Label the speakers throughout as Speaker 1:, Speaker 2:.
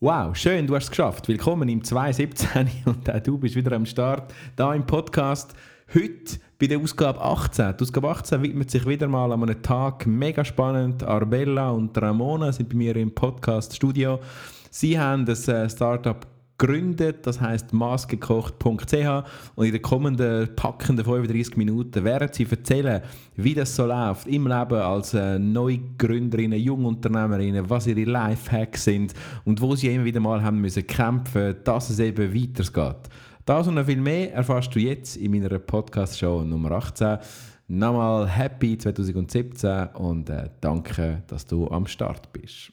Speaker 1: Wow, schön, du hast es geschafft. Willkommen im 2017 und auch du bist wieder am Start da im Podcast. Heute bei der Ausgabe 18. Die Ausgabe 18 widmet sich wieder mal an einem Tag mega spannend. Arbella und Ramona sind bei mir im Podcast-Studio. Sie haben das äh, Startup gegründet, das heißt maßgekocht.ch und in den kommenden packenden 35 Minuten werden sie erzählen, wie das so läuft im Leben als äh, Neugründerinnen, Jungunternehmerinnen, was ihre Lifehacks sind und wo sie immer wieder mal haben müssen kämpfen, dass es eben weitergeht. Das und noch viel mehr erfährst du jetzt in meiner Podcast-Show Nummer 18. Nochmal Happy 2017 und äh, danke, dass du am Start bist.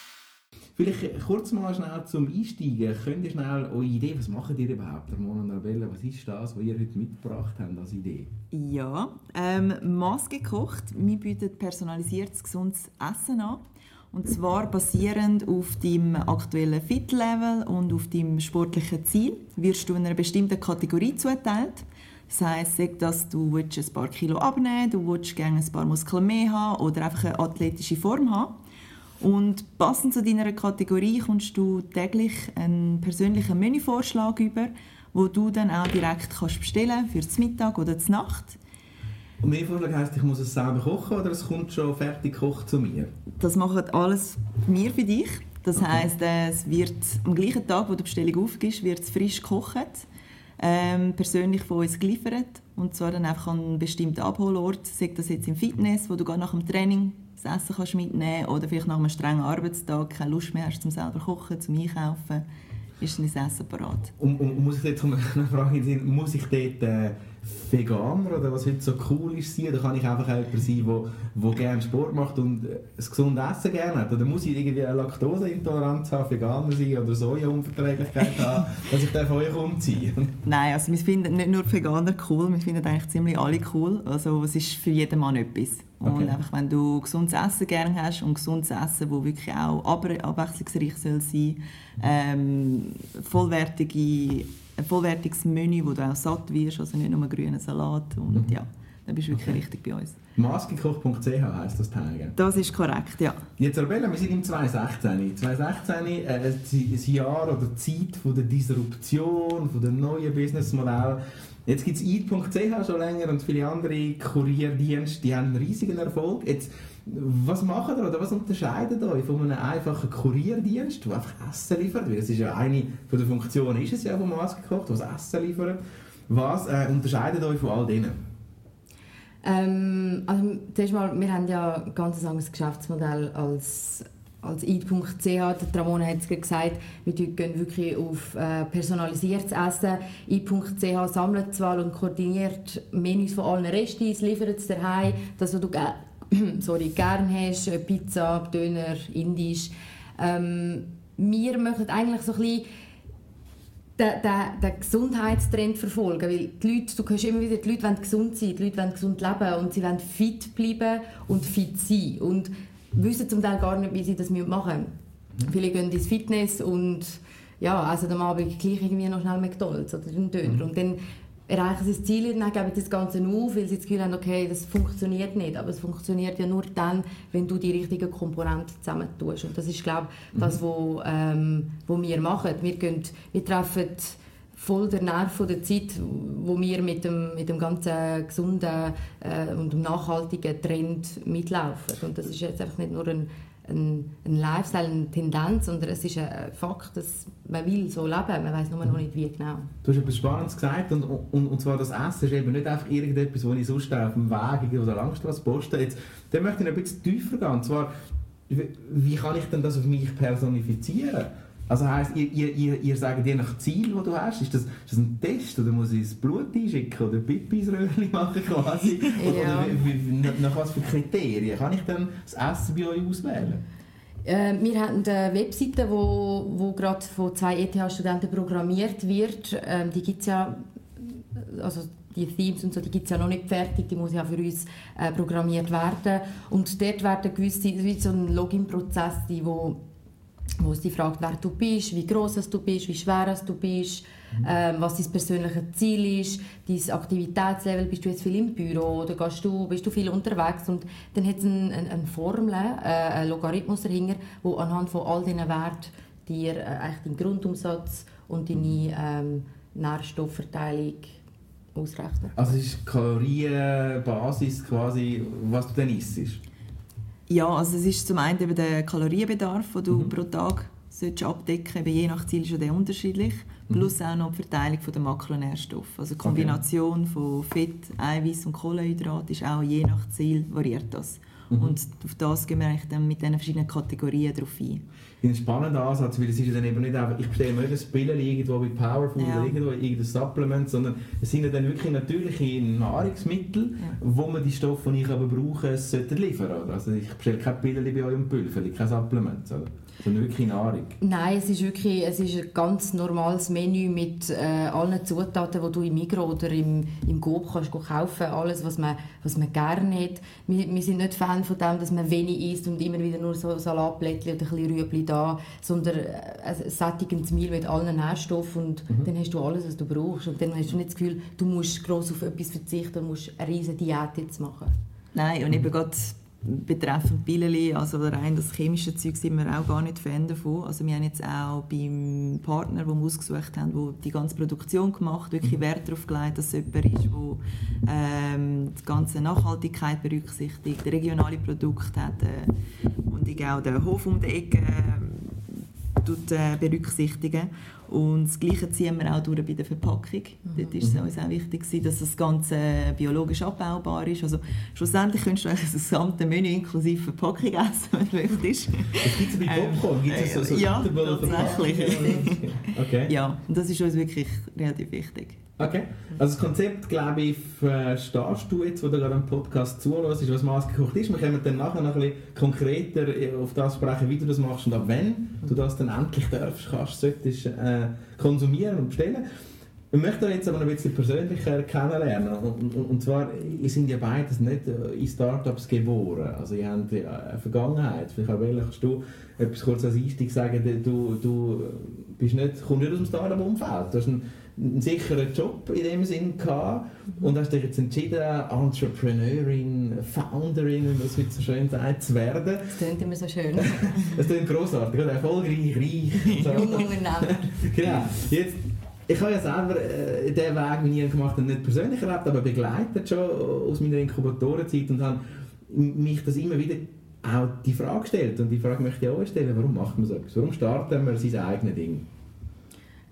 Speaker 1: Vielleicht kurz mal schnell zum Einsteigen. Könnt ihr schnell eure Idee, was macht ihr überhaupt, Ramon und Arbella? Was ist das, was ihr heute mitgebracht habt als Idee?
Speaker 2: Ja, ähm, maßgekocht. Wir bieten personalisiertes, gesundes Essen an. Und zwar basierend auf deinem aktuellen Fit-Level und auf deinem sportlichen Ziel wirst du in einer bestimmten Kategorie zugeteilt. Das heisst, dass du ein paar Kilo abnehmen du willst gerne ein paar Muskeln mehr haben oder einfach eine athletische Form haben. Und passend zu deiner Kategorie kommst du täglich einen persönlichen Menüvorschlag über, wo du dann auch direkt kannst bestellen für das Mittag oder die Nacht.
Speaker 1: Und Menüvorschlag heisst, ich muss es selber kochen oder es kommt schon fertig gekocht zu mir?
Speaker 2: Das macht alles wir für dich. Das okay. heisst, es wird am gleichen Tag, wo die Bestellung aufgibst, wird es frisch gekocht, ähm, persönlich von uns geliefert und zwar dann einfach an einem bestimmten Abholort, sei das jetzt im Fitness, wo du gar nach dem Training das Essen kannst mitnehmen oder vielleicht nach einem strengen Arbeitstag keine Lust mehr hast, zum selber kochen, zum Einkaufen, ist dein Essen parat.
Speaker 1: Und, und, und, muss ich jetzt eine Frage muss ich dort äh, Veganer oder was heute so cool ist sein, oder kann ich einfach jemand sein, der, gerne Sport macht und ein gesundes Essen gerne hat? Oder muss ich irgendwie eine Laktoseintoleranz haben, Veganer sein oder Sojaunverträglichkeit haben, dass ich von euch umziehe?
Speaker 2: Nein, also wir finden nicht nur Veganer cool, wir finden eigentlich ziemlich alle cool. Also es ist für jeden Mann etwas. Okay. Und einfach, wenn du gesundes Essen gerne hast und gesundes Essen, das wirklich auch abwechslungsreich soll sein ähm, vollwertige, ein vollwertiges Menü, wo du auch satt wirst, also nicht nur grünen Salat. Und, mhm. ja, dann bist du wirklich okay. richtig bei uns.
Speaker 1: Maskigekocht.ch heisst das Teil,
Speaker 2: Das ist korrekt, ja.
Speaker 1: Jetzt, Arbella, wir sind im 2016. 2016 äh, ein Jahr oder die Zeit von der Disruption, von dem neuen Businessmodell. Jetzt gibt es eat.ch schon länger und viele andere Kurierdienste, die haben einen riesigen Erfolg. Jetzt, was macht ihr oder was unterscheidet euch von einem einfachen Kurierdienst, der einfach Essen liefert? Weil es ist ja eine von den Funktionen, ist es ja vom Maß gekocht, was Essen liefert. Was äh, unterscheidet euch von all denen?
Speaker 3: Ähm, also, zuerst mal, wir haben ja ein ganz anderes Geschäftsmodell als als eat.ch, der Ramona hat es gesagt, wir gehen wirklich auf äh, personalisiertes Essen. eat.ch sammelt zwar und koordiniert Menüs von allen Restis, liefert es daheim, das, was du sorry, gern hast, äh, Pizza, Döner, Indisch. Ähm, wir möchten eigentlich so ein bisschen den, den, den Gesundheitstrend verfolgen, weil die Leute, du hörst immer wieder, die Leute wollen gesund sein, die Leute wollen gesund leben und sie wollen fit bleiben und fit sein. Und wissen zum Teil gar nicht, wie sie das machen müssen. Viele gehen ins Fitness und ja, also am Abend gleich irgendwie noch schnell McDonalds oder einen Döner. Mhm. Und dann erreichen sie das Ziel und dann geben sie das Ganze auf, weil sie das Gefühl haben, okay, das funktioniert nicht. Aber es funktioniert ja nur dann, wenn du die richtigen Komponenten zusammen tust. Und das ist, glaube ich, das, was ähm, wir machen. Wir, gehen, wir treffen voll der Nerv von der Zeit, wo wir mit dem, mit dem ganzen gesunden äh, und nachhaltigen Trend mitlaufen. Und das ist jetzt einfach nicht nur ein, ein, ein Lifestyle, eine Tendenz, sondern es ist ein Fakt, dass man will so leben, man weiß nur noch nicht wie genau.
Speaker 1: Du hast etwas Spannendes gesagt und, und, und zwar das Essen ist eben nicht einfach irgendetwas, was ich sonst auf dem Weg oder Langstrasse poste. Jetzt, dann möchte ich ein bisschen tiefer gehen. Und zwar wie, wie kann ich denn das auf mich personifizieren? Also heisst, ihr, ihr, ihr, ihr sagt je nach Ziel, das du hast, ist das, ist das ein Test oder muss ich das Blut einschicken oder Pipis Röhrchen machen quasi?
Speaker 3: Ja.
Speaker 1: Oder wie, wie, nach, was für Kriterien kann ich dann das Essen bei euch auswählen?
Speaker 3: Äh, wir haben eine Webseite, wo, wo gerade von zwei ETH-Studenten programmiert wird. Ähm, die gibt's ja, also die Themes und so, die gibt es ja noch nicht fertig, die muss ja für uns äh, programmiert werden. Und dort werden gewisse, wie so ein Login-Prozess sein, wo wo es dich fragt, wer du bist, wie groß du bist, wie schwer du bist, ähm, was dein persönliches Ziel ist, dein Aktivitätslevel, bist du jetzt viel im Büro oder gehst du, bist du viel unterwegs und dann hat es eine, eine, eine Formel, äh, einen Logarithmus dahinter, wo anhand von all diesen Werten dir äh, eigentlich deinen Grundumsatz und deine ähm, Nährstoffverteilung ausrechnet.
Speaker 1: Also es ist Kalorienbasis quasi, was du dann isst?
Speaker 2: Ja, also es ist zum einen eben der Kalorienbedarf, den du mhm. pro Tag solltest abdecken Je nach Ziel ist der unterschiedlich. Mhm. Plus auch noch die Verteilung der Makronährstoffe. Also die Kombination okay. von Fett, Eiweiß und Kohlenhydrat ist auch je nach Ziel variiert das. Mhm. Und auf das gehen wir eigentlich dann mit diesen verschiedenen Kategorien drauf ein.
Speaker 1: Ein spannender Ansatz, weil es ist ja dann eben nicht einfach, ich bestelle mir ein Pillen irgendwo bei Powerfood ja. oder irgendwo irgendein Supplement, sondern es sind ja dann wirklich natürliche Nahrungsmittel, ja. wo man die Stoffe, die ich aber brauche, sollte liefern. Oder? Also ich bestelle keine Pillen bei euch und Pülfer, keine Supplements. Oder? Sondern wirklich Nahrung?
Speaker 3: Nein, es ist wirklich es ist ein ganz normales Menü mit äh, allen Zutaten, die du im Migros oder im, im Coop kannst kaufen Alles, was man, was man gerne hat. Wir, wir sind nicht Fan von dem, dass man wenig isst und immer wieder nur so Salatblättchen oder ein bisschen Rüebli da, sondern äh, ein sättigendes Mehl mit allen Nährstoffen und mhm. dann hast du alles, was du brauchst. Und dann hast du nicht das Gefühl, du musst gross auf etwas verzichten und musst eine riesige Diät jetzt machen.
Speaker 2: Nein, und eben gerade betreffend Pilleli, also rein das chemische Zeug sind wir auch gar nicht Fan davon. Also wir haben jetzt auch beim Partner, den wir ausgesucht haben, der die ganze Produktion gemacht wirklich mhm. Wert darauf gelegt, dass es jemand ist, der ähm, die ganze Nachhaltigkeit berücksichtigt, regionale Produkte hat äh, und ich auch den Hof um die Ecke äh, äh, berücksichtigen. Und das Gleiche ziehen wir auch durch bei der Verpackung. Mhm. Dort ist es uns auch wichtig, dass das Ganze biologisch abbaubar ist. Also schlussendlich könntest du das gesamte Menü inklusive Verpackung essen, wenn du möchtest.
Speaker 1: Das gibt es bei Popcorn? Ähm, gibt es so, so
Speaker 2: ja, tatsächlich.
Speaker 1: okay.
Speaker 2: Ja, und das ist uns wirklich relativ wichtig.
Speaker 1: Okay. Also das Konzept, glaube ich, verstehst du jetzt, wo du gerade am Podcast zuhörst, was Maßgekocht ist. Wir können dann nachher noch ein bisschen konkreter auf das sprechen, wie du das machst und ab wann du das dann endlich darfst, kannst, solltest äh, konsumieren und bestellen. Ich möchte jetzt aber ein bisschen persönlicher kennenlernen. Und, und, und zwar, ihr sind ja beides nicht in Startups geboren. Also ihr habt eine Vergangenheit. Vielleicht auch kannst du etwas kurz als Einstieg sagen, du, du bist nicht, kommst nicht aus dem Startup-Umfeld. Einen einen sicheren Job in dem Sinn gehabt und hast dich jetzt entschieden, Entrepreneurin, Founderin, wie man das heute so schön sagt, zu werden.
Speaker 3: Das klingt immer so schön.
Speaker 1: das klingt grossartig, oder? erfolgreich, reich.
Speaker 3: So. Jungunternehmer.
Speaker 1: genau. Jetzt, ich habe ja selber äh, den Weg, den ich gemacht habe, nicht persönlich erlebt, aber begleitet schon aus meiner Inkubatorenzeit und habe mich das immer wieder auch die Frage gestellt und die Frage möchte ich auch stellen, warum macht man so etwas? Warum startet man sein eigenes Ding?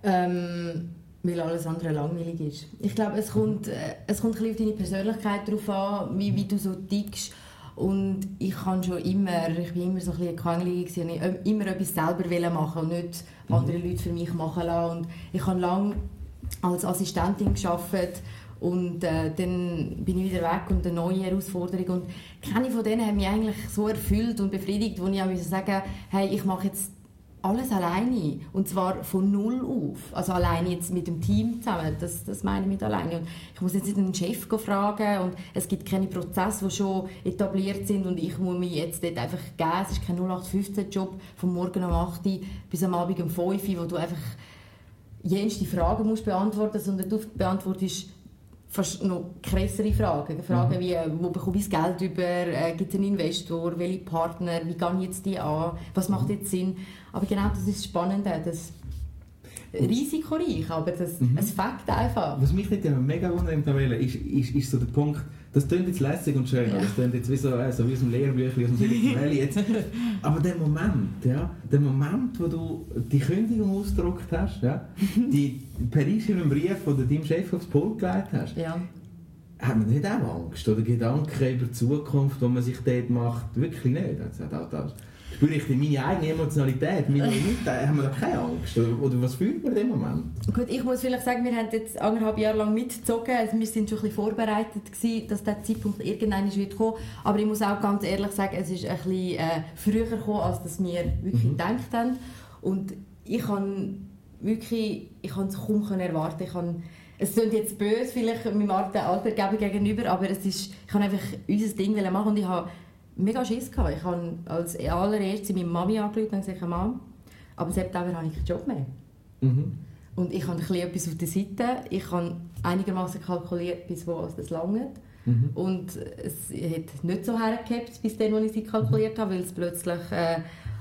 Speaker 3: Ähm weil alles andere langweilig ist. Ich glaube, es kommt, äh, es kommt ein auf deine Persönlichkeit darauf an, wie, wie du so tickst. Und ich kann schon immer, ich bin immer so ein bisschen quengelig ich immer etwas selber machen und nicht mhm. andere Leute für mich machen lassen. Und ich habe lange als Assistentin gearbeitet und äh, dann bin ich wieder weg und eine neue Herausforderung. Und keine von denen haben mich eigentlich so erfüllt und befriedigt, wo ich auch sagen hey, ich mache jetzt alles alleine und zwar von null auf. Also alleine jetzt mit dem Team zusammen, das, das meine ich mit alleine. Und ich muss jetzt nicht einen Chef fragen und es gibt keine Prozesse, die schon etabliert sind und ich muss mich jetzt dort einfach geben. Es ist kein 0815-Job von morgen um 8 Uhr bis am Abend um 5 Uhr, wo du einfach jenste Fragen musst beantworten, sondern du beantwortest noch krassere Fragen. Fragen mhm. wie, äh, wo bekomme ich das Geld über, äh, gibt es einen Investor, welche Partner, wie gehe ich jetzt die an, was macht jetzt Sinn. Aber genau das ist das Spannende, das risikoreich, aber das, mhm. es fängt einfach.
Speaker 1: Was mich nicht mega wundert ist, ist, ist so der Punkt, das klingt jetzt lässig und schön, ja. das klingt jetzt wie so, äh, so wie aus dem Lehrbüchlein, aus dem Silicon Valley jetzt. Aber der Moment, ja, der Moment, wo du die Kündigung ausgedruckt hast, ja, die einschreiben Brief, den du deinem Chef aufs Pult gelegt hast,
Speaker 3: ja.
Speaker 1: hat man nicht auch Angst oder Gedanken über die Zukunft, die man sich dort macht? Wirklich nicht. Also, das, das, Würde ich meine eigene Emotionalität, meine Leute, haben wir da keine Angst? Oder, oder was fühlt man in dem Moment?
Speaker 3: Gut, ich muss vielleicht sagen, wir haben jetzt anderthalb Jahre lang mitgezogen. Also wir sind schon ein bisschen vorbereitet gewesen, dass der Zeitpunkt irgendwann wird kommen. Aber ich muss auch ganz ehrlich sagen, es ist ein bisschen äh, früher gekommen, als dass wir wirklich mhm. gedacht haben. Und ich kann wirklich, ich kann es kaum erwarten. Ich kann, es klingt jetzt böse vielleicht meinem Altergeber gegenüber, aber es ist, ich kann einfach unser Ding machen und ich habe mega Schiss gehabt. Ich habe als allererstes meine Mami angerufen und gesagt, aber im September habe ich keinen Job mehr. Mhm. Und ich habe etwas auf der Seite. Ich habe einigermaßen kalkuliert, bis wo es lange. Mhm. Und es hat nicht so hergehabt, bis dann, als ich es kalkuliert habe, weil es plötzlich äh,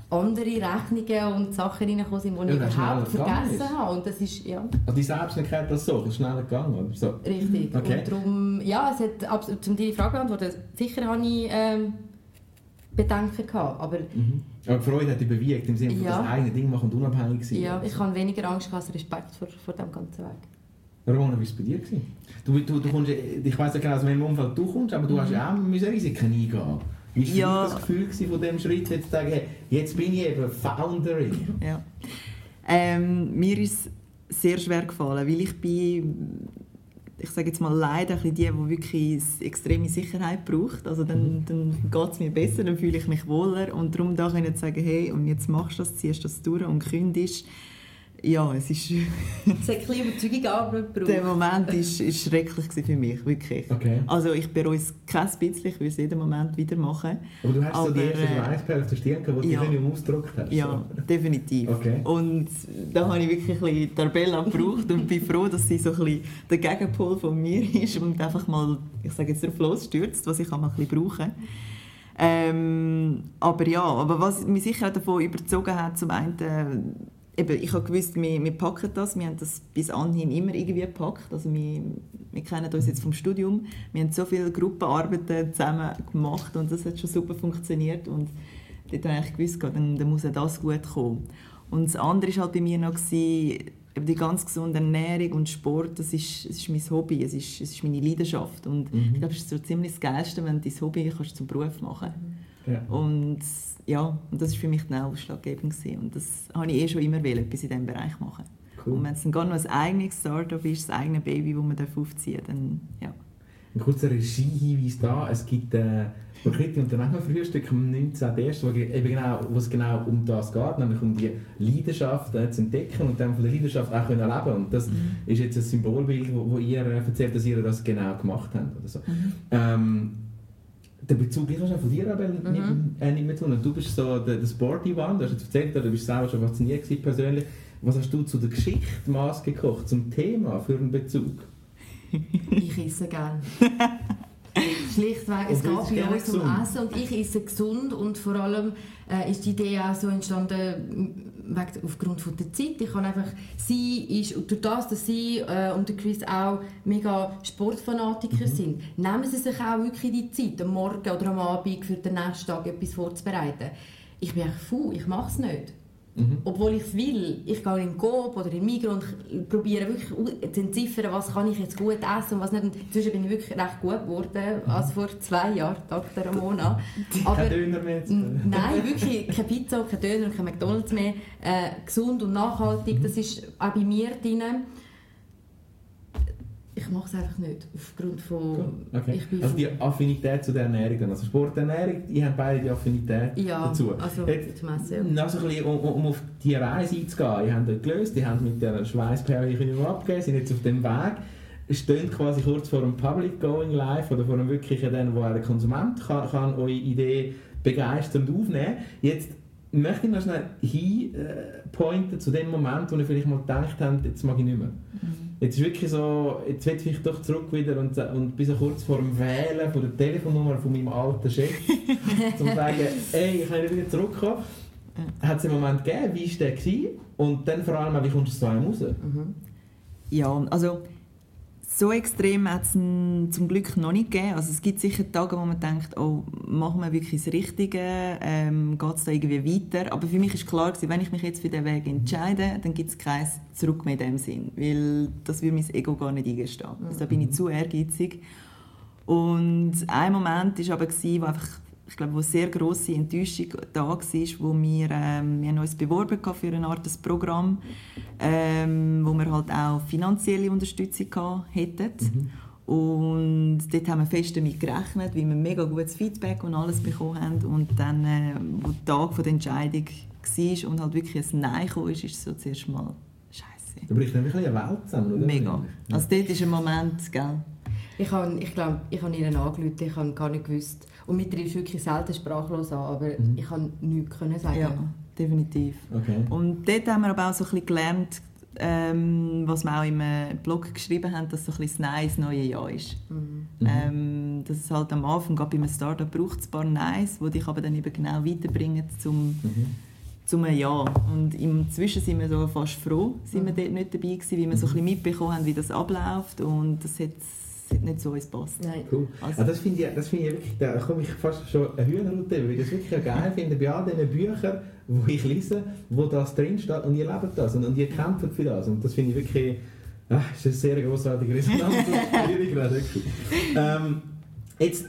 Speaker 3: andere Rechnungen und Sachen reingekommen sind, die ja, ich überhaupt vergessen habe. Und das ist, ja.
Speaker 1: Also die Selbstständigkeit das so, ist schneller gegangen, oder so?
Speaker 3: Richtig. Okay. Und darum, ja, es hat, absolut, um die Frage zu beantworten, sicher habe ich ähm, Bedenken gehabt, aber...
Speaker 1: Mhm. Aber Freude hat dich bewegt, im Sinne von ja. das eigene Ding machen und unabhängig sein.
Speaker 3: Ja, ich habe weniger Angst als Respekt vor, vor dem ganzen Weg.
Speaker 1: Ramona, wie war es bei dir? Du, du, du kommst, ich weiß ja genau, aus welchem Umfeld du kommst, aber du mhm. hast ja auch Risiken eingehen wie war ja. das Gefühl von diesem Schritt, jetzt zu sagen, hey, jetzt bin ich eben Founderin?
Speaker 2: Ja. Ähm, mir ist es sehr schwer gefallen, weil ich bin, ich sage jetzt mal leider die, die wirklich extreme Sicherheit braucht. Also dann, mhm. dann geht es mir besser, dann fühle ich mich wohler und darum da können sagen, hey, und jetzt machst du das, ziehst das durch und kündigst ja, es ist...
Speaker 3: es hat ein bisschen Überzeugung gebraucht.
Speaker 2: Der Moment war ist, ist schrecklich für mich, wirklich.
Speaker 1: Okay.
Speaker 2: Also ich bereue es kein bisschen, ich würde es jeden Moment wieder machen.
Speaker 1: Aber du hast Aber, so die erste Schweißperle auf der Stirn gehabt, die ja, du nicht ausgedruckt hast?
Speaker 2: Ja, so. definitiv.
Speaker 1: Okay.
Speaker 2: Und da habe ich wirklich ein bisschen Tarbella gebraucht und bin froh, dass sie so ein bisschen der Gegenpol von mir ist und einfach mal, ich sage jetzt, drauf losstürzt, was ich auch mal ein bisschen brauche. Ähm, aber ja, aber was mich sicher davon überzogen hat, zum einen eben, ich habe gewusst, wir, wir packen das. Wir haben das bis anhin immer irgendwie gepackt. Also wir, wir kennen uns jetzt vom Studium. Wir haben so viele Gruppenarbeiten zusammen gemacht und das hat schon super funktioniert. Und dort habe ich gewusst, dann, dann muss das gut kommen. Und das andere war halt bei mir noch, gewesen, die ganz gesunde Ernährung und Sport, das ist, das ist mein Hobby, es ist, es ist meine Leidenschaft. Und mhm. ich glaube, es ist so ziemlich das Geilste, wenn du dein Hobby kannst zum Beruf machen kannst. Ja. Und ja, und das war für mich dann ausschlaggebend. Gewesen. Und das habe ich eh schon immer wollen, etwas in diesem Bereich machen. Cool. Und wenn es dann gar noch ein eigenes Startup ist, das eigene Baby, das man aufziehen darf, dann ja.
Speaker 1: Ein kurzer Regiehinweis da. Es gibt äh, konkrete Unternehmerfrühstück am 19.01., wo, eben genau, wo es genau um das geht, nämlich um die Leidenschaft äh, zu entdecken und dann von der Leidenschaft auch können leben Und das mhm. ist jetzt ein Symbolbild, wo, wo ihr äh, erzählt, dass ihr das genau gemacht habt. Oder so. Mhm. Ähm, der Bezug ist von dir aber mhm. nicht, äh, nicht mehr tun. Und du bist so der, der Sporty One, du hast jetzt erzählt, du bist selber schon fasziniert gewesen, persönlich. Was hast du zu der Geschichte Maß gekocht, zum Thema für einen Bezug?
Speaker 3: ich esse gerne. Schlichtweg, es geht bei uns um Essen und ich esse gesund und vor allem äh, ist die Idee auch so entstanden wegen, aufgrund von der Zeit. Ich kann einfach, sie ist, durch das, dass sie äh, und der Chris auch mega Sportfanatiker mhm. sind, nehmen sie sich auch wirklich die Zeit, am Morgen oder am Abend für den nächsten Tag etwas vorzubereiten. Ich bin einfach faul, ich mache es nicht. Mhm. Obwohl ich es will. Ich gehe in den Coop oder in Migros und probiere wirklich zu entziffern, was kann ich jetzt gut essen und was nicht. Und inzwischen bin ich wirklich recht gut geworden, mhm. als vor zwei Jahren, Dr. Ramona.
Speaker 1: Aber, kein Döner mehr?
Speaker 3: Nein, wirklich keine Pizza, kein Döner und kein McDonalds mehr. Äh, gesund und nachhaltig, mhm. das ist auch bei mir drin ich mache es einfach nicht, aufgrund von...
Speaker 1: Okay. also die Affinität zu der Ernährung, also Sporternährung, die haben beide die Affinität
Speaker 3: ja,
Speaker 1: dazu.
Speaker 3: also Jetzt, Essen, ja.
Speaker 1: Also ein bisschen, um, um, auf die Reise einzugehen, die haben dort gelöst, die haben mit der Schweißperle abgegeben, sind jetzt auf dem Weg, stehen quasi kurz vor einem Public Going Live oder vor einem wirklichen, den, wo ein Konsument kann, kann eure Idee begeisternd aufnehmen Jetzt möchte ich noch schnell hinpointen zu dem Moment, wo ihr vielleicht mal gedacht habt, jetzt mag ich nicht mehr. Mhm. Jetzt ist wirklich so, jetzt will ich doch zurück wieder und, und bis kurz vor dem Wählen von der Telefonnummer von meinem alten Chef, um zu sagen, ey, ich kann wieder zurückkommen. Hat es einen Moment gegeben, wie war der? Gewesen? Und dann vor allem, wie kommst du zu einem raus? Mhm.
Speaker 2: Ja, also so extrem hat es zum Glück noch nicht gegeben. Also es gibt sicher Tage, wo man denkt, oh, machen wir wirklich das Richtige, ähm, geht es da irgendwie weiter. Aber für mich ist klar gewesen, wenn ich mich jetzt für diesen Weg entscheide, dann gibt es kein Zurück mehr in dem Sinn, weil das würde mein Ego gar nicht eingestehen. Also da bin ich zu ehrgeizig. Und ein Moment war aber, gewesen, wo einfach ich glaube, wo sehr grosse Enttäuschung da war, wo wir, ähm, wir haben uns beworben für eine Art des Programm, ähm, wo wir halt auch finanzielle Unterstützung hätten. Mhm. Und dort haben wir fest damit gerechnet, weil wir mega gutes Feedback und alles bekommen haben. Und dann, äh, wo der Tag der Entscheidung war und halt wirklich ein Nein kam, ist es so zuerst mal scheiße.
Speaker 1: Da bricht nämlich eine Welt zusammen, oder?
Speaker 2: Mega. Also dort ist ein Moment, gell?
Speaker 3: Ich habe, ich glaube, ich habe ihnen angerufen, ich habe gar nicht gewusst. Und mit triffst wirklich selten sprachlos an, aber mhm. ich kann nichts können sagen.
Speaker 2: Ja, definitiv.
Speaker 1: Okay.
Speaker 2: Und dort haben wir aber auch so ein bisschen gelernt, ähm, was wir auch im äh, Blog geschrieben haben, dass so ein bisschen das Nein das neue Jahr ist. Mhm. Ähm, dass es halt am Anfang, gerade bei einem Startup, braucht es ein paar Neins, die dich aber dann eben genau weiterbringen zum, mhm. zum Ja. Und inzwischen sind wir so fast froh, sind mhm. wir dort nicht dabei gewesen, weil wir so ein bisschen mitbekommen haben, wie das abläuft und das hat nicht so ins passt.
Speaker 1: Nein. Cool. Also, also das finde ich, das find ich wirklich, da komme ich fast schon eine Hühnerroute, weil ich das wirklich geil finde, bei all diesen Büchern, die ich lese, wo das drinsteht und ihr lebt das und, und ihr kämpft für das und das finde ich wirklich, ach, das ist eine sehr grossartige Resonanz wirklich. Ähm, jetzt,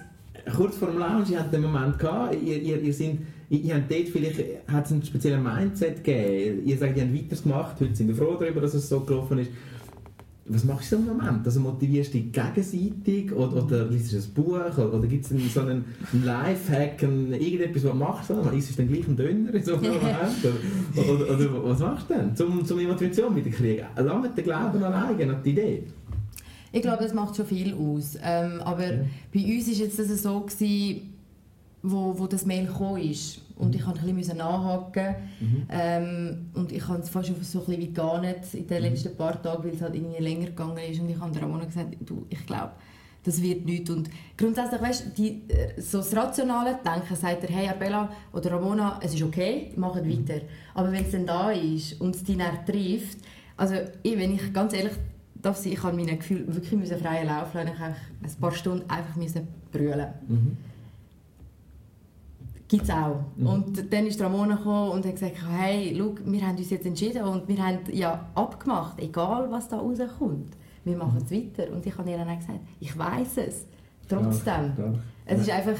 Speaker 1: kurz vor dem Lounge, ihr habt den Moment gehabt, ihr, ihr, ihr sind ihr habt dort vielleicht hat es einen speziellen Mindset gegeben. Ihr sagt, ihr habt weitergemacht, heute sind wir froh darüber, dass es so gelaufen ist was machst du im Moment? Also motivierst du dich gegenseitig oder, oder liest du ein Buch oder, oder gibt es so einen Lifehack, irgendetwas, was du machst? Oder ist es dann gleich ein Döner in so einem Moment? Oder, oder, oder, was machst du denn, um, um die Motivation wieder zu kriegen? Lange der Glauben alleine an die Idee?
Speaker 3: Ich glaube, das macht schon viel aus. Ähm, aber ja. bei uns war es jetzt so, gewesen, wo, wo das Mail gekommen ist und ich musste ein bisschen nachhaken. Mhm. Ähm, und ich habe es fast so ein bisschen wie gar nicht in den mhm. letzten paar Tagen, weil es halt irgendwie länger gegangen ist. Und ich habe Ramona gesagt, du, ich glaube, das wird nichts. Und grundsätzlich, weißt, die, äh, so das rationale Denken sagt er, hey Abella oder Ramona, es ist okay, macht mhm. weiter. Aber wenn es dann da ist und es dich dann trifft, also ich, wenn ich ganz ehrlich darf sein, ich habe meine Gefühle wirklich freien Lauf lassen. Ich habe ein paar Stunden einfach brüllen. Mhm gibt es auch. Mhm. Und dann ist Ramona gekommen und hat gesagt, hey, schau, wir haben uns jetzt entschieden und wir haben ja abgemacht, egal was da rauskommt, wir machen es weiter. Und ich habe ihr dann gesagt, ich weiß es, trotzdem. Ja, es ist einfach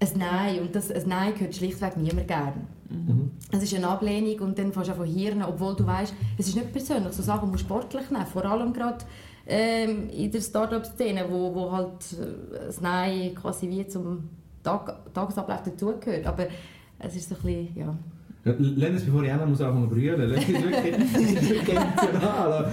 Speaker 3: ein Nein und das, ein Nein gehört schlichtweg niemand gern. Mhm. Es ist eine Ablehnung und dann fängst du von Hirn, obwohl du weißt, es ist nicht persönlich, so Sachen musst du sportlich nehmen, vor allem gerade ähm, in der Start-up-Szene, wo, wo halt äh, das Nein quasi wie zum Tag, Tagesablauf dazugehört. Aber es ist so ein bisschen, ja...
Speaker 1: Uns, bevor ich muss anfangen zu brüllen, lass uns wirklich emotional.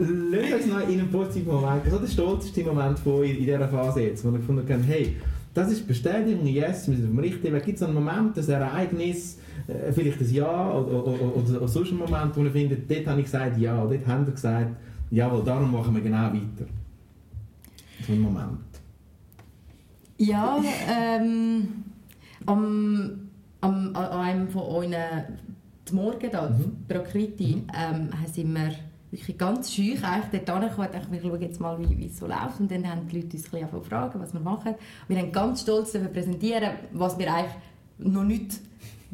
Speaker 1: Lass uns noch in einen positiven Moment, so der stolzeste Moment von in, in dieser Phase jetzt, wo wir gefunden haben, hey, das ist Bestätigung, yes, wir sind auf dem richtigen Weg. Gibt es einen Moment, ein Ereignis, äh, vielleicht ein Ja oder, oder, oder, oder sonst einen Moment, wo ihr findet, dort habe ich gesagt Ja, dort haben wir gesagt, jawohl, darum machen wir genau weiter. So ein Moment.
Speaker 3: Ja, ähm, am, am, an einem von euren Morgen da, mhm. Prakriti, mhm. ähm, sind wir wirklich ganz scheu eigentlich dort angekommen und wir schauen jetzt mal, wie, wie es so läuft. Und dann haben die Leute uns ein bisschen fragen, was wir machen. Wir haben ganz stolz präsentieren, was wir eigentlich noch nicht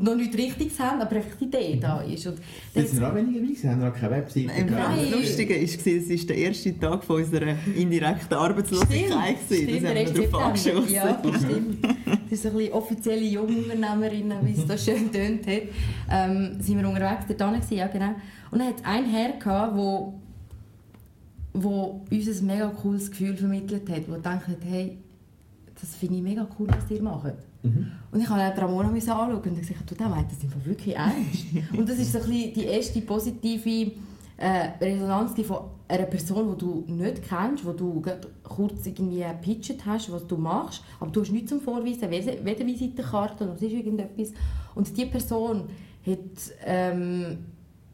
Speaker 3: noch nichts Richtiges haben, aber einfach die Idee da ist. Und
Speaker 1: das sind auch weniger dabei, sie haben noch keine Webseite.
Speaker 2: Nein, das Lustige war, es war der erste Tag von unserer indirekten Arbeitslosigkeit.
Speaker 3: Stimmt, das haben wir darauf angeschossen. Ja, stimmt. Das ist ein bisschen offizielle Jungunternehmerinnen, wie es da schön tönt hat. Ähm, sind wir unterwegs dort gewesen, ja genau. Und dann hat es einen Herr gehabt, wo, wo uns ein mega cooles Gefühl vermittelt hat, wo denkt, hey, das finde ich mega cool, was ihr macht. Mhm. Und ich habe Ramona anschauen und gesagt, du, der meint das einfach wirklich ernst. und das ist so ein bisschen die erste positive äh, Resonanz von einer Person, die du nicht kennst, wo du kurz irgendwie gepitcht hast, was du machst, aber du hast nichts zum Vorweisen, weder Visitenkarte noch ist irgendetwas. Und diese Person hat, ähm,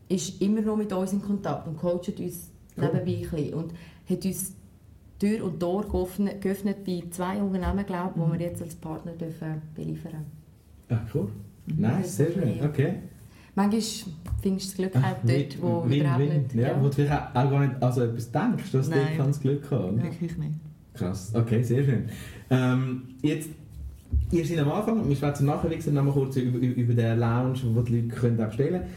Speaker 3: ist immer noch mit uns in Kontakt und coacht uns nebenbei ein bisschen und hat uns Tür und Tor geöffnet, geöffnet bei zwei Unternehmen, glaube ich, mhm. die wir jetzt als Partner dürfen beliefern
Speaker 1: Ah, cool. Mhm. Nice, sehr schön. Okay.
Speaker 3: Manchmal findest du das Glück auch dort, wo
Speaker 1: win,
Speaker 3: überhaupt
Speaker 1: win. nicht... Ja, ja. wo du vielleicht auch gar nicht also etwas denkst, dass Nein. du das Glück haben
Speaker 2: Wirklich nicht.
Speaker 1: Krass, okay, sehr schön. Ähm, jetzt, ihr seid am Anfang, wir sprechen nachher wie gesagt, noch mal kurz über, über den Lounge, wo die Leute können bestellen können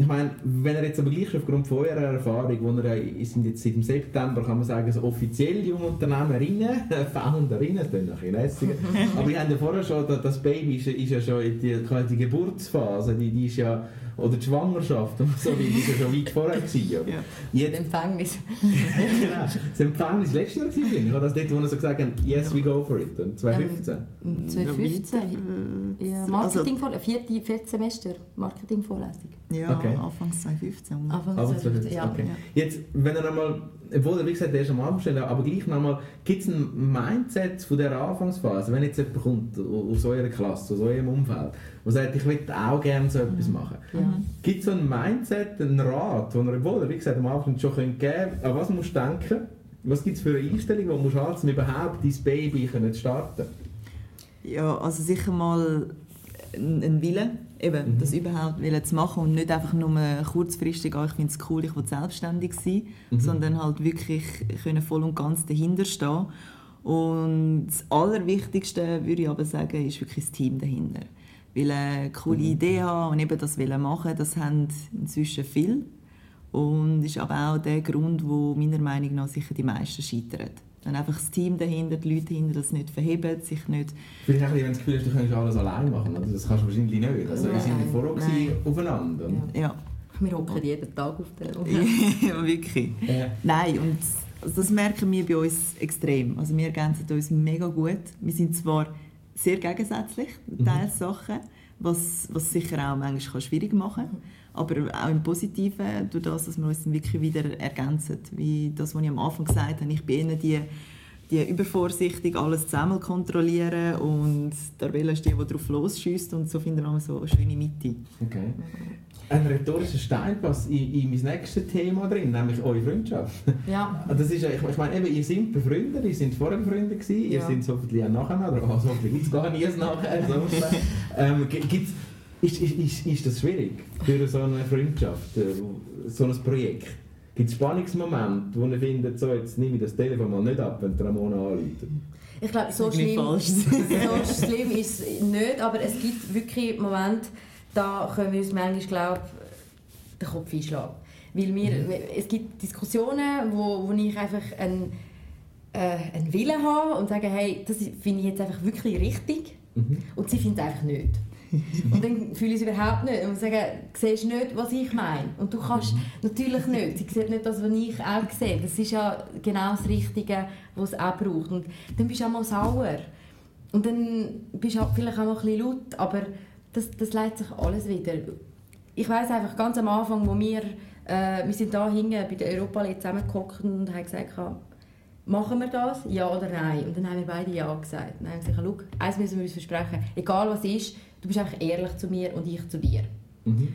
Speaker 1: ich meine, wenn er jetzt aber gleich aufgrund von eurer Erfahrung, wo er ja, sind jetzt seit dem September, kann man sagen, so offiziell junge Unternehmerinnen, Founderinnen, das noch ein bisschen aber wir haben ja vorher schon, das Baby ist, ist ja schon in die, die Geburtsphase, die, die ist ja oder die Schwangerschaft so, die ist ja schon weit vorher gewesen.
Speaker 3: Ja. Jetzt, das Empfängnis.
Speaker 1: genau, das Empfängnis letztes Jahr gewesen, ich. Das dort, wo wir so gesagt haben, yes, we go for it, 2015.
Speaker 3: Ähm, 2015, ja, Marketingvorlesung, also, vierte, viertes Semester, Marketingvorlesung.
Speaker 2: Ja, okay. Anfang 2015. Anfang
Speaker 1: 2015, ja. Okay. Jetzt, wenn er nochmal, obwohl er wie gesagt, der ist am Anfang aber gleich nochmal, gibt es ein Mindset von dieser Anfangsphase, wenn jetzt jemand kommt aus eurer Klasse, aus eurem Umfeld, der sagt, ich würde auch gerne so etwas mhm. machen. Ja. Gibt es so ein Mindset, einen Rat, den obwohl er, wie gesagt, am Anfang schon geben könnte, an was musst du denken? Was gibt es für eine Einstellung, die musst du haben, um überhaupt dein Baby zu starten?
Speaker 2: Ja, also sicher mal ein Wille, eben, mhm. das überhaupt zu machen und nicht einfach nur kurzfristig, oh, ich finde es cool, ich will selbstständig sein, mhm. sondern halt wirklich können voll und ganz dahinter stehen. Und das Allerwichtigste, würde ich aber sagen, ist wirklich das Team dahinter eine coole mhm. Idee haben und eben das machen das haben inzwischen viel. Und ist aber auch der Grund, wo meiner Meinung nach sicher die meisten scheitern. Wenn einfach das Team dahinter, die Leute dahinter das nicht verheben, sich nicht...
Speaker 1: Vielleicht auch, wenn du das Gefühl hast, du könntest alles allein machen. Also das kannst du wahrscheinlich nicht. Also wir sind nicht vorher aufeinander.
Speaker 2: Ja. ja.
Speaker 3: Wir hocken jeden Tag auf der
Speaker 2: Ja, wirklich. Ja. Nein, und das merken wir bei uns extrem. Also wir ergänzen uns mega gut. Wir sind zwar sehr gegensätzlich, mhm. teils Sachen, was, was sicher auch manchmal schwierig machen kann. Aber auch im Positiven, durch das, dass wir uns dann wirklich wieder ergänzen. Wie das, was ich am Anfang gesagt habe, ich bin eher die, die übervorsichtig alles zusammen kontrollieren und der Welle ist die, die darauf losschießt und so finden wir so eine schöne Mitte.
Speaker 1: Okay ein rhetorischer Steinpass in, in mein nächstes Thema drin, nämlich eure Freundschaft.
Speaker 3: Ja.
Speaker 1: Das ist, ich, ich meine, eben, ihr seid befreundet, ihr seid vorher befreundet gewesen, ja. ihr seid hoffentlich auch nachher, oder also, hoffentlich gibt es gar nie nachher. So. ähm, gibt's, ist, ist, ist, ist das schwierig für so eine Freundschaft, äh, so ein Projekt? Gibt es Spannungsmomente, wo ihr findet, so, jetzt nehme ich das Telefon mal nicht ab, wenn Ramona anruft?
Speaker 3: Ich glaube, so schlimm, so schlimm ist es nicht, aber es gibt wirklich Momente, da können wir uns manchmal glaub, den Kopf einschlagen. Weil wir, mhm. es gibt Diskussionen, wo, wo ich einfach einen, äh, einen Willen habe und sage, hey, das finde ich jetzt einfach wirklich richtig. Mhm. Und sie findet es einfach nicht. und dann fühle ich es überhaupt nicht. Und sage, siehst nicht, was ich meine. Und du kannst mhm. natürlich nicht. Sie sieht nicht das, was ich auch sehe. Das ist ja genau das Richtige, was es auch braucht. Und dann bist du auch mal sauer. Und dann bist du vielleicht auch mal ein bisschen laut. Aber das, das leitet sich alles wieder. Ich weiß einfach ganz am Anfang, wo wir, äh, wir sind da hinten bei der Europa League zusammengehockt und haben gesagt, machen wir das, ja oder nein? Und dann haben wir beide ja gesagt. dann haben wir gesagt, eins müssen wir uns versprechen, egal was ist, du bist einfach ehrlich zu mir und ich zu dir. Mhm.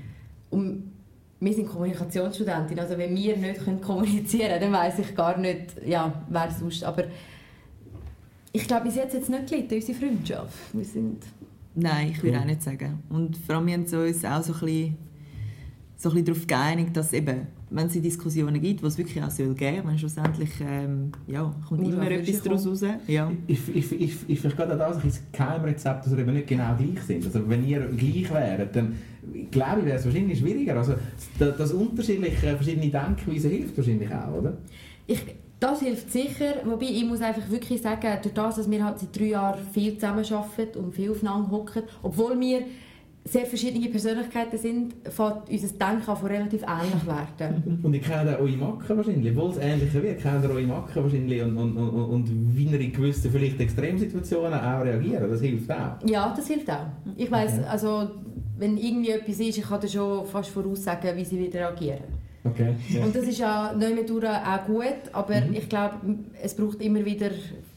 Speaker 3: Und wir sind Kommunikationsstudentin, also wenn wir nicht kommunizieren können, dann weiß ich gar nicht, ja, wer sonst. Aber ich glaube, bis jetzt hat es nicht gelitten, unsere Freundschaft. Wir sind
Speaker 2: Nein, ich würde cool. auch nicht sagen. Und vor allem haben wir uns auch so ein bisschen, so ein bisschen darauf geeinigt, dass eben, wenn es Diskussionen gibt, was es wirklich auch soll geben soll, schlussendlich ähm, ja, kommt Und immer etwas daraus raus. Ja.
Speaker 1: Ich, ich, ich, ich verstehe das ein Geheimrezept, dass wir eben nicht genau gleich sind. Also wenn ihr gleich wäret, dann glaube ich, wäre es wahrscheinlich schwieriger. Also das, das unterschiedliche, verschiedene Denkweisen hilft wahrscheinlich auch, oder?
Speaker 3: Ich, das hilft sicher, wobei ich muss einfach wirklich sagen, durch das, dass wir halt seit drei Jahren viel zusammenarbeiten und viel aufeinander hocken, obwohl wir sehr verschiedene Persönlichkeiten sind, fängt unser Denken an relativ ähnlich werden.
Speaker 1: Und ich kenne eure Macken wahrscheinlich, obwohl es ähnlicher wird, kennt ihr eure Macken wahrscheinlich und, und, und, und wie ihr in gewissen vielleicht Extremsituationen auch reagieren, das hilft auch?
Speaker 3: Ja, das hilft auch. Ich weiss, okay. also wenn irgendwie etwas ist, ich kann dir schon fast voraussagen, wie sie wieder reagieren.
Speaker 1: Okay, yeah.
Speaker 3: Und das ist ja nicht auch gut, aber mhm. ich glaube, es braucht immer wieder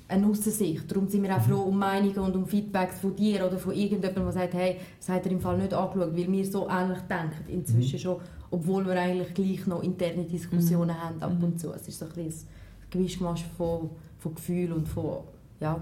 Speaker 3: eine Aussicht. Darum sind wir auch froh um Meinungen und um Feedbacks von dir oder von irgendjemandem, der sagt, hey, das hat er im Fall nicht angeschaut, weil wir so ähnlich denken inzwischen mhm. schon, obwohl wir eigentlich gleich noch interne Diskussionen mhm. haben ab und mhm. zu. Es ist so ein, ein Gewischmasch von, von Gefühl und von, ja,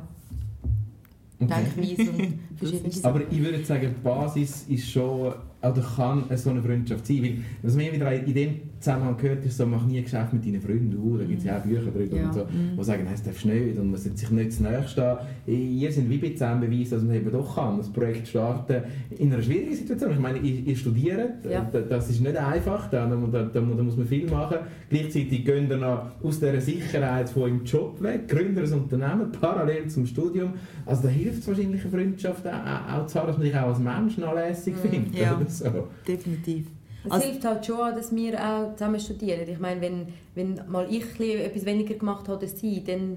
Speaker 1: okay. Denkweise und verschiedene
Speaker 3: Aber
Speaker 1: ich würde sagen, die Basis ist schon oder kann so eine Freundschaft sein? Weil, was mir wieder in dem Zusammenhang gehört, ist so, mach nie Geschäft mit deinen Freunden. Uh, da gibt es ja auch Bücher drüber,
Speaker 3: Ja.
Speaker 1: und so, wo sagen, nein, das darfst du nicht und man sollte sich nicht zu nahe stehen. Ihr seid wie bei Beweis, dass man eben doch kann, das Projekt starten in einer schwierigen Situation. Ich meine, ihr, ihr studiert,
Speaker 3: Ja.
Speaker 1: da- das ist nicht einfach, da, da, da, muss man viel machen. Gleichzeitig gehen ihr noch aus dieser Sicherheit von eurem Job weg, gründen ein Unternehmen parallel zum Studium. Also da hilft es wahrscheinlich eine Freundschaft auch, auch, auch zu haben, dass man dich auch als Mensch noch lässig findet.
Speaker 2: Mhm. Ja.
Speaker 1: Oder so.
Speaker 2: Definitiv.
Speaker 3: Es
Speaker 2: Also-
Speaker 3: hilft halt schon, dass wir auch zusammen studieren. Ich meine, wenn, wenn mal ich etwas weniger gemacht habe als sie, dann äh,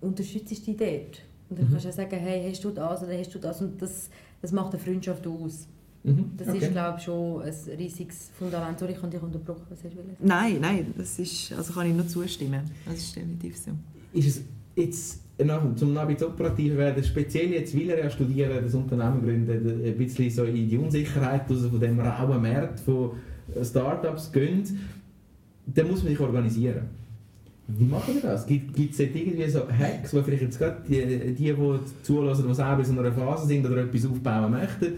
Speaker 3: unterstützt du dich dort. Und dann
Speaker 1: Mhm.
Speaker 3: kannst du auch sagen, hey, hast du das oder hast du das? Und das, das macht eine Freundschaft aus.
Speaker 1: Mhm.
Speaker 3: Das
Speaker 1: okay.
Speaker 3: ist, glaube ich, schon ein riesiges Fundament. Sorry, ich habe dich unterbrochen. Was hast du?
Speaker 2: Nein, nein, das ist, also kann ich nur zustimmen. Das ist definitiv so.
Speaker 1: ist es jetzt noch, zum noch ein bisschen operativer werden, speziell jetzt, weil er ja studieren, das Unternehmen gründet, ein bisschen so in die Unsicherheit also von dem rauen Markt von Startups gehen, dann muss man sich organisieren. Wie machen wir das? Gibt es irgendwie so Hacks, wo vielleicht jetzt gerade die, die, die zulassen, die selber in so einer Phase sind oder etwas aufbauen möchten,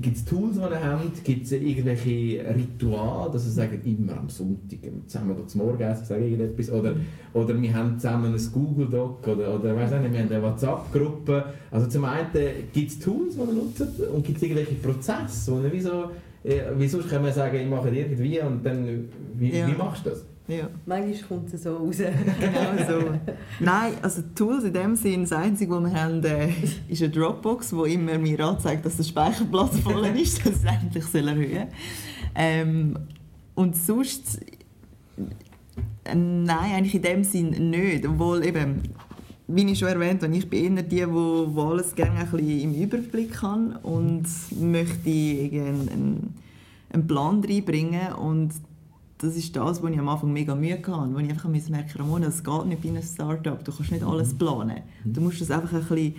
Speaker 1: Gibt es Tools, die ihr habt? Gibt es irgendwelche Rituale, dass ihr sagt, immer am Sonntag zusammen zum Morgenessen, ich sage irgendetwas, oder, oder wir haben zusammen ein Google-Doc oder, oder weiss auch nicht, wir haben eine WhatsApp-Gruppe. Also zum einen, gibt es Tools, die ihr nutzt und gibt es irgendwelche Prozesse, wo ihr wie so, äh, wie sonst kann man sagen, ich mache irgendwie und dann, wie,
Speaker 2: Ja.
Speaker 1: wie machst du das?
Speaker 2: Ja,
Speaker 3: Manchmal kommt es so raus.
Speaker 2: genau so. Nein, also Tools in dem Sinn, das Einzige, was wir haben, äh, ist eine Dropbox, wo immer mir anzeigt, dass der Speicherplatz voll ist, dass es endlich soll erhöhen ähm, Und sonst, äh, nein, eigentlich in dem Sinn nicht. Obwohl eben, wie ich schon erwähnt habe, ich bin eher die, wo alles gerne ein bisschen im Überblick haben und möchte einen, einen Plan reinbringen und das ist das, wo ich am Anfang mega Mühe hatte, wo ich einfach merke, merken Ramona, es geht nicht bei einem Start-up, du kannst nicht alles planen. Du musst das einfach ein bisschen,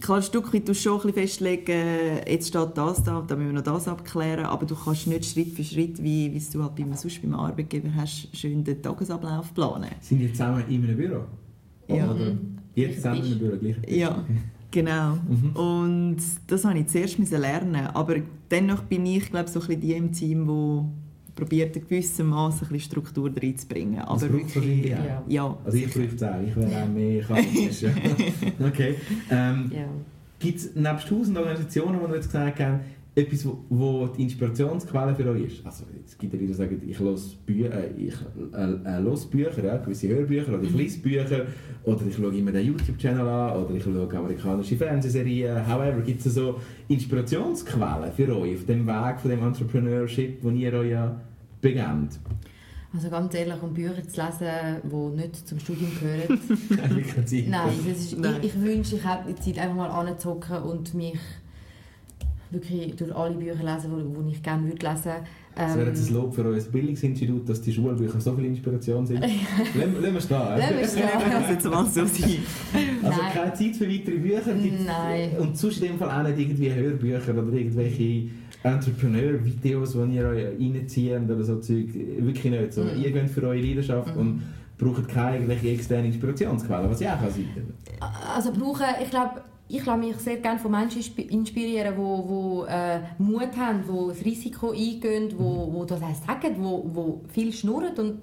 Speaker 2: klar, ein Stück weit du schon ein bisschen festlegen, jetzt steht das da, da müssen wir noch das abklären, aber du kannst nicht Schritt für Schritt, wie, wie es du halt bei einem, sonst beim Arbeitgeber hast, schön den Tagesablauf planen.
Speaker 1: Sind ihr zusammen in einem Büro?
Speaker 2: Ja.
Speaker 1: Oder ihr zusammen in einem Büro? Gleich
Speaker 2: Ja, genau.
Speaker 1: Mhm.
Speaker 2: Und das musste ich zuerst müssen lernen. Aber dennoch bin ich, glaube so ein bisschen die im Team, wo probiert in gewissem Maße ein bisschen Struktur reinzubringen. Aber wirklich,
Speaker 1: auch.
Speaker 3: Ja.
Speaker 2: ja.
Speaker 1: Also ich prüfe es auch, ich wäre auch mehr chaotisch. ja. okay. Ähm,
Speaker 3: Ja.
Speaker 1: Gibt es nebst tausend Organisationen, die wir jetzt gesagt haben, etwas, wo, wo die Inspirationsquelle für euch ist? Also es gibt ja die, die sagen, ich höre Bü äh, ich, äh, äh, Bücher, ja, gewisse Hörbücher, oder ich lese Bücher, oder ich schaue immer den YouTube-Channel an, oder ich schaue amerikanische Fernsehserien. However, gibt es so Inspirationsquellen für euch auf dem Weg von dem Entrepreneurship, wo ihr euch ja begebt?
Speaker 3: Also ganz ehrlich, um Bücher zu lesen, die nicht zum Studium gehören.
Speaker 1: Wirklich keine Zeit.
Speaker 3: Nein, das ist,
Speaker 2: Nein.
Speaker 3: Ich, ich wünsche, ich hätte die Zeit einfach mal anzuhocken und mich wirklich durch alle Bücher lesen, die, ich gerne würde lesen
Speaker 1: Das wäre jetzt ein
Speaker 3: ähm,
Speaker 1: Lob für euer Bildungsinstitut, dass die Schulbücher so viel Inspiration sind. Lassen wir es da.
Speaker 3: Lassen wir es da.
Speaker 2: Das jetzt mal so sein.
Speaker 1: Also
Speaker 3: Nein.
Speaker 1: keine Zeit für weitere Bücher?
Speaker 3: Nein.
Speaker 1: Und sonst in dem Fall auch nicht irgendwie Hörbücher oder irgendwelche Entrepreneur-Videos, die ihr euch reinzieht oder so Zeug. Wirklich nicht. So,
Speaker 3: Mhm.
Speaker 1: Ihr geht für eure Leidenschaft und braucht keine irgendwelche externe Inspirationsquellen, was ja auch kann sein
Speaker 3: Also brauchen, ich glaube, ich lasse mich sehr gerne von Menschen inspi- inspirieren, die wo, äh, Mut haben, die das Risiko eingehen, die wo, wo das sagen, die wo viel schnurren und,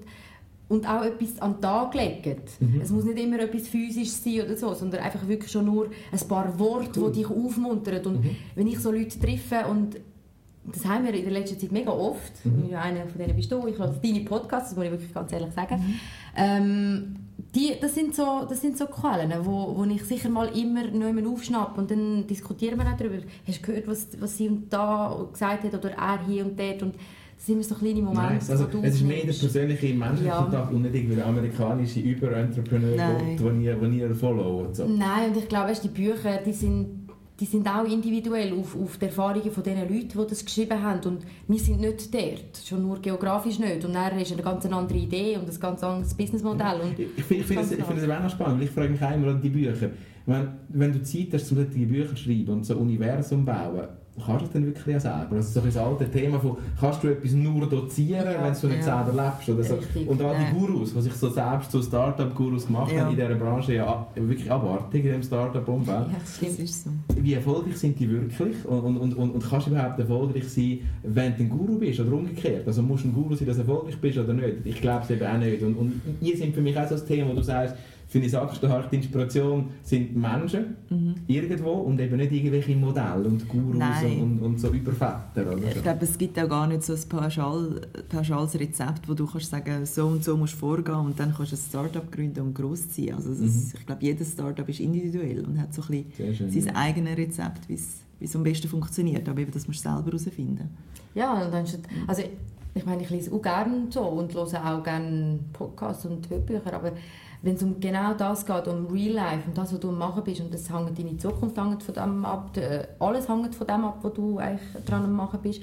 Speaker 3: und auch etwas an den Tag legen. Es muss nicht immer etwas Physisches sein oder so, sondern einfach wirklich schon nur ein paar Worte,
Speaker 1: Cool.
Speaker 3: die dich aufmuntern. Und wenn ich so Leute treffe und das haben wir in der letzten Zeit mega oft.
Speaker 1: Mhm.
Speaker 3: Einer von denen bist du. Ich höre deine Podcasts, das muss ich wirklich ganz ehrlich sagen. Ähm, die, das, sind so, das sind so Quellen, wo, wo ich sicher mal immer noch aufschnappe und dann diskutieren wir auch darüber. Hast du gehört, was, was sie und da gesagt hat oder er hier und dort? Und das sind immer so kleine Momente,
Speaker 1: Nice. Also,
Speaker 3: du
Speaker 1: es ist mehr der persönliche Menschenkontakt und nicht irgendwie der amerikanische Über-Entrepreneur,
Speaker 2: Nein.
Speaker 1: den ihr, followt. So.
Speaker 3: Nein, und ich glaube, die Bücher, die sind, die sind auch individuell auf, auf die Erfahrungen von den Leuten, die das geschrieben haben. Und wir sind nicht dort, schon nur geografisch nicht. Und dann ist eine ganz andere Idee und ein ganz anderes Businessmodell. Und
Speaker 1: Ich finde ich finde es, auch noch spannend, ich frage mich auch immer an die Bücher. Wenn, wenn du Zeit hast, um solche Bücher zu schreiben und so ein Universum bauen, kannst du das dann wirklich auch selber? Also so das alte Thema von, kannst du etwas nur dozieren,
Speaker 3: Ja,
Speaker 1: wenn du nicht
Speaker 3: ja.
Speaker 1: selber lebst? Oder so.
Speaker 3: Richtig.
Speaker 1: Und all die. Gurus, die sich so selbst so Start-up-Gurus gemacht
Speaker 2: Ja.
Speaker 1: haben in dieser Branche, ja wirklich abartig in diesem Start-up-Umfeld.
Speaker 3: ja, das
Speaker 2: Das ist so.
Speaker 1: wie erfolgreich sind die wirklich und, und, und, und kannst du überhaupt erfolgreich sein, wenn du ein Guru bist oder umgekehrt? Also musst du ein Guru sein, dass du erfolgreich bist oder nicht? Ich glaube es eben auch nicht. Und, und ihr sind für mich auch so ein Thema, wo du sagst, finde ich sagst, die Inspiration sind Menschen mhm. irgendwo und eben nicht irgendwelche Modelle und Gurus und, und, so Überväter. Oder?
Speaker 2: Ich glaube, es gibt auch gar nicht so ein pauschal, pauschales Rezept, wo du kannst sagen, so und so musst du vorgehen und dann kannst du ein Startup gründen und groß ziehen. Also mhm. ist, ich glaube, jedes Startup ist individuell und hat so ein bisschen sein ja. eigenes Rezept, wie es am besten funktioniert. Aber eben, das musst du selber herausfinden.
Speaker 3: Ja, und dann, also ich meine, ich lese auch gerne so und höre auch gerne Podcasts und Hörbücher, aber wenn es um genau das geht, um Real Life und das, was du am machen bist und das hängt deine Zukunft hängt von dem ab, alles hängt von dem ab, was du eigentlich dran am machen bist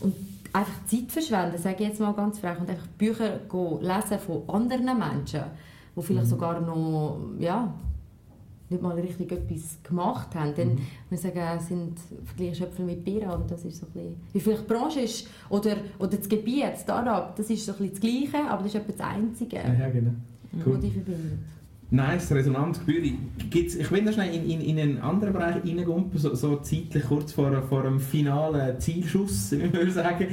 Speaker 3: und einfach Zeit verschwenden, sage ich jetzt mal ganz frech, und einfach Bücher lesen von anderen Menschen, die vielleicht mhm. sogar noch, ja, nicht mal richtig etwas gemacht haben. Dann mhm. muss ich sagen, sind vergleiche Schöpfer mit Bira und das ist so ein bisschen, wie vielleicht die Branche ist oder, oder das Gebiet, das Startup, das ist so ein bisschen das Gleiche, aber das ist etwa das Einzige.
Speaker 1: Ja, genau
Speaker 3: cool. die verbindet.
Speaker 1: Nice, Resonanzgebühr. Gibt's, ich will noch schnell in, in, in einen anderen Bereich reingumpen, so, so zeitlich kurz vor, vor dem finalen Zielschuss, wie man sagen.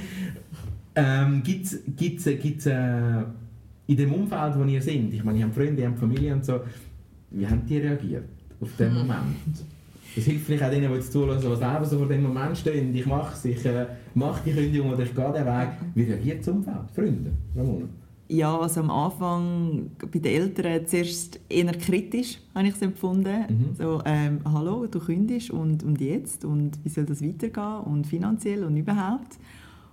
Speaker 1: Ähm, Gibt es gibt's, gibt's, äh, in dem Umfeld, wo ihr seid, ich meine, ihr habt Freunde, ihr habt Familie und so, wie haben die reagiert auf diesen Moment? Das hilft vielleicht auch denen, die jetzt zuhören, die selber so vor dem Moment stehen, ich mache es, ich äh, mache die Kündigung oder ich gehe den Weg. Wie reagiert das Umfeld? Freunde? Ramona?
Speaker 2: Ja, also am Anfang bei den Eltern zuerst eher kritisch, habe ich es empfunden. Mhm. So, ähm, hallo, du kündigst und, und jetzt? Und wie soll das weitergehen? Und finanziell und überhaupt?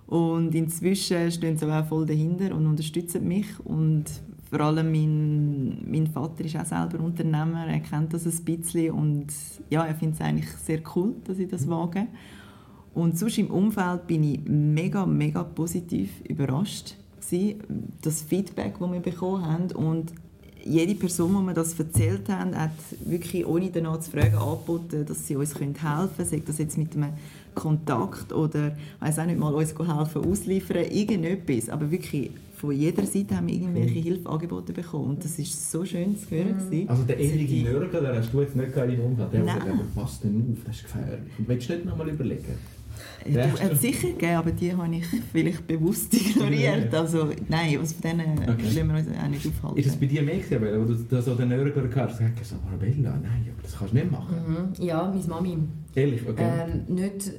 Speaker 2: Und inzwischen stehen sie auch voll dahinter und unterstützen mich. Und vor allem mein, mein Vater ist auch selber Unternehmer, er kennt das ein bisschen und ja, er findet es eigentlich sehr cool, dass ich das mhm. wage. Und sonst im Umfeld bin ich mega, mega positiv überrascht gewesen, das Feedback, das wir bekommen haben. Und jede Person, die mir das erzählt haben, hat wirklich ohne danach zu fragen angeboten, dass sie uns helfen können. Sei das jetzt mit einem Kontakt oder weiß auch nicht mal uns helfen ausliefern, irgendetwas. Aber wirklich von jeder Seite haben wir irgendwelche Hilfeangebote bekommen. Und das ist so schön zu hören.
Speaker 1: Mhm. Also der ewige Nörgel, den hast du jetzt nicht in Umfeld. Der hat gesagt, passt denn auf, das ist gefährlich. Und willst du nicht nochmal überlegen?
Speaker 2: Ja, du, hat sicher gegeben, aber die habe ich vielleicht bewusst ignoriert. Also, nein, was von denen okay. lassen wir uns auch nicht aufhalten.
Speaker 1: Ist es bei dir mehr gewesen, wo du da so den Nörgler gehabt hast? so, Arabella, nein, aber das kannst du nicht machen.
Speaker 3: Mhm. Ja, meine Mami.
Speaker 1: Ehrlich? Okay.
Speaker 3: Ähm, nicht,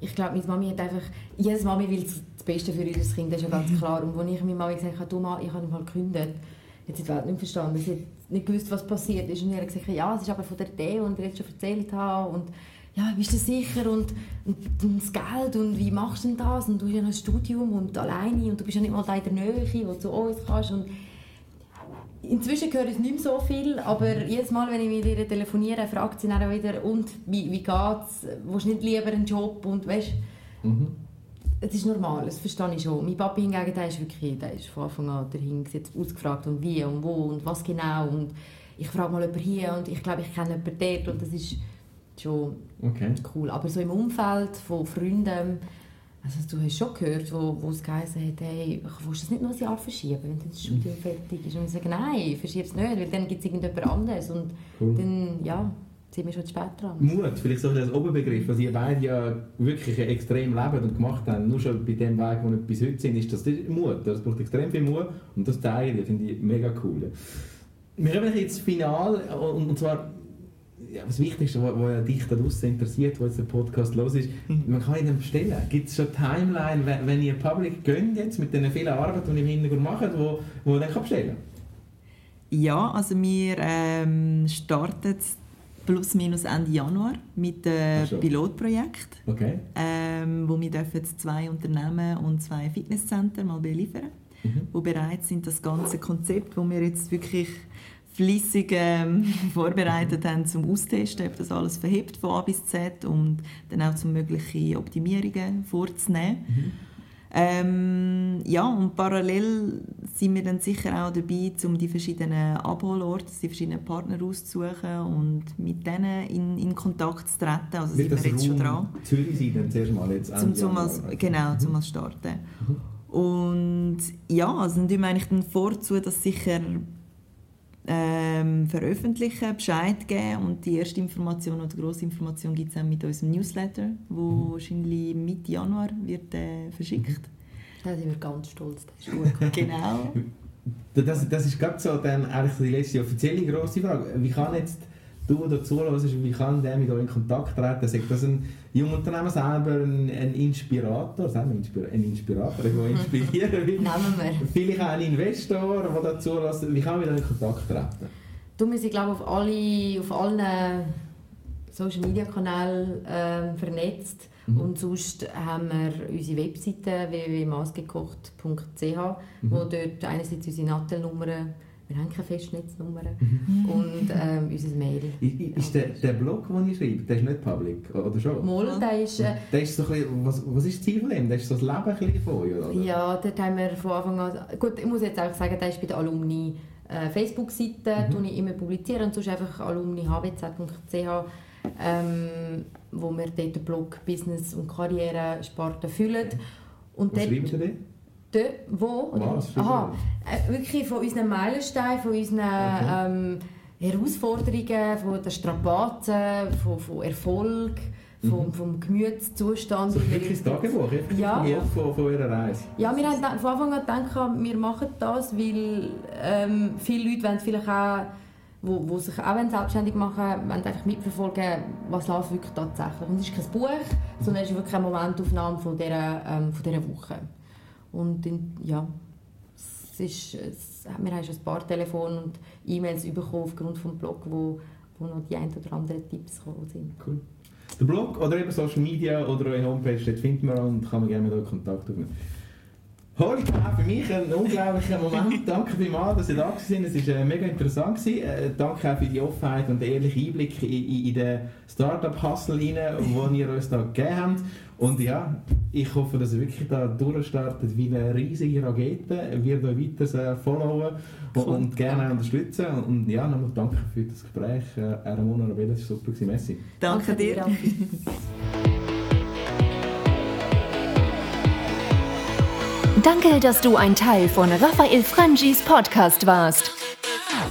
Speaker 3: ich glaube, meine Mami hat einfach... Jedes Mami will das Beste für ihr Kind, das ist ja ganz klar. Und als ich meiner Mami gesagt habe, du mal, ich habe mal gekündigt, hat sie die Welt nicht verstanden. Sie hat nicht gewusst, was passiert ist. Und ich habe gesagt, ja, es ist aber von der Idee, die ich jetzt schon erzählt habe. Und ja, bist du sicher? Und, und, und, das Geld und wie machst du denn das? Und du hast ja noch ein Studium und alleine und du bist ja nicht mal da in der Nähe, wo du zu uns kannst. Und inzwischen höre ich nicht mehr so viel, aber jedes Mal, wenn ich mit ihr telefoniere, fragt sie dann wieder und wie, wie geht's, willst du nicht lieber einen Job? Und weißt, mhm. es ist normal, das verstehe ich schon. Mein Papa hingegen, der ist wirklich, der ist von Anfang an dahin ausgefragt und wie und wo und was genau und ich frage mal jemanden hier und ich glaube, ich kenne jemanden dort und das ist schon okay. cool. Aber so im Umfeld von Freunden, also du hast schon gehört, wo, wo es geheißen hat, hey, willst du das nicht noch ein Jahr verschieben, wenn das Studium mhm. fertig ist? Und ich sage, nein, verschiebe es nicht, weil dann gibt es irgendjemand anderes und cool. dann, ja, sind wir schon zu spät dran.
Speaker 1: Mut, vielleicht so als Oberbegriff, was ihr beide ja wirklich extrem lebt und gemacht habt, nur schon bei dem Weg, wo wir bis heute sind, ist das Mut. Das braucht extrem viel Mut und das teilen, finde ich mega cool. Wir kommen jetzt final und zwar ja, das Wichtigste, was dich da draußen interessiert, was jetzt der Podcast los ist, mhm. man kann ihn bestellen. Gibt es schon Timeline, wenn, wenn ihr Public gönnt jetzt mit den vielen Arbeiten, die ihr im Hintergrund macht, wo, wo man dann bestellen kann?
Speaker 2: Ja, also wir ähm, starten plus minus Ende Januar mit dem so. Pilotprojekt,
Speaker 1: okay.
Speaker 2: ähm, wo wir dürfen zwei Unternehmen und zwei Fitnesszentren mal beliefern, mhm. wo bereit sind, das ganze Konzept, wo wir jetzt wirklich flüssig ähm, vorbereitet haben zum Austesten, ob das alles verhebt von A bis Z und dann auch zum mögliche Optimierungen vorzunehmen. Mhm. Ähm, ja, und parallel sind wir dann sicher auch dabei, um die verschiedenen Abholorte, die verschiedenen Partner auszusuchen und mit denen in, in Kontakt zu treten. Also
Speaker 1: sind wir jetzt schon dran. Zürich sein dann zuerst mal jetzt
Speaker 2: zum, zum als, Genau, mhm. zum als starten. Mhm. Und ja, also dann wir eigentlich dann vorzu, dass sicher ähm, veröffentlichen, Bescheid geben und die erste Information oder grosse Information gibt es auch mit unserem Newsletter, wo mhm. wahrscheinlich Mitte Januar wird äh, verschickt.
Speaker 3: Da sind wir ganz stolz, das ist gut.
Speaker 2: genau.
Speaker 1: Das, das ist gerade so dann eigentlich die letzte offizielle grosse Frage. Wie kann jetzt du dazu hörst, wie kann der mit euch in Kontakt treten? Sagt das ein Jungunternehmer selber, ein, ein Inspirator, sagen wir Inspira ein Inspirator, der inspirieren will?
Speaker 3: Nehmen wir.
Speaker 1: Vielleicht auch ein Investor, der dazu lässt. Wie kann man in Kontakt treten?
Speaker 3: Du, wir sind glaube auf, alle, auf allen Social Media Kanälen äh, vernetzt. Mhm. Und sonst haben wir unsere Webseite www.maßgekocht.ch, mhm. wo dort einerseits unsere Nattelnummern wir haben keine Festnetznummer mhm. und ähm, unser Mail.
Speaker 1: Ist der, der Blog, den ich schreibe, der ist nicht public, oder schon?
Speaker 3: Mal, der ist... Äh,
Speaker 1: der ist so ein bisschen, was, was ist das Ziel von dem? Das ist so das Leben ein von euch, oder?
Speaker 3: Ja, dort haben wir von Anfang an... Gut, ich muss jetzt auch sagen, der ist bei der Alumni äh, Facebook-Seite, mhm. ich immer publizieren und sonst einfach alumnihbz.ch ähm, wo wir dort den Blog Business und Karriere Sparte füllen.
Speaker 1: Und Was schreiben Sie denn?
Speaker 3: Dort, wo?
Speaker 1: Was?
Speaker 3: Aha, äh, wirklich von unseren Meilensteinen, von unseren okay. ähm, Herausforderungen, von den Strapazen, von, von Erfolg, mhm. vom Gemütszustand.
Speaker 1: So wirklich das Tagebuch,
Speaker 3: ja.
Speaker 1: von, von eurer Reise?
Speaker 3: Ja, wir haben von Anfang an gedacht, wir machen das, weil ähm, viele Leute wollen vielleicht auch wo, wo sich auch selbstständig machen wollen, einfach mitverfolgen, was läuft wirklich tatsächlich. Und es ist kein Buch, sondern es ist wirklich eine Momentaufnahme von dieser, ähm, von dieser Woche. Und in, ja, es ist, es, wir haben schon ein paar Telefone und E-Mails bekommen aufgrund des Blogs, wo, wo noch die ein oder anderen Tipps gekommen sind.
Speaker 1: Cool. Der Blog oder eben Social Media oder eure Homepage, dort findet man und kann man gerne mit euch Kontakt aufnehmen. Hoi, für mich ein unglaublicher Moment. Danke vielmals, dass ihr da sind. Es war äh, mega interessant. Äh, danke auch für die Offenheit und den ehrlichen Einblick in, in, in den Startup-Hustle, den ihr uns da gegeben habt. Und ja, ich hoffe, dass ihr wirklich da durchstartet wie eine riesige Rakete. Wir euch weiter followen und, und gerne auch unterstützen. Und ja, nochmal danke für das Gespräch. Äh, Ramona Rabella, das war super. Messi.
Speaker 2: Danke dir.
Speaker 4: Danke, dass du ein Teil von Raphael Frangis Podcast warst.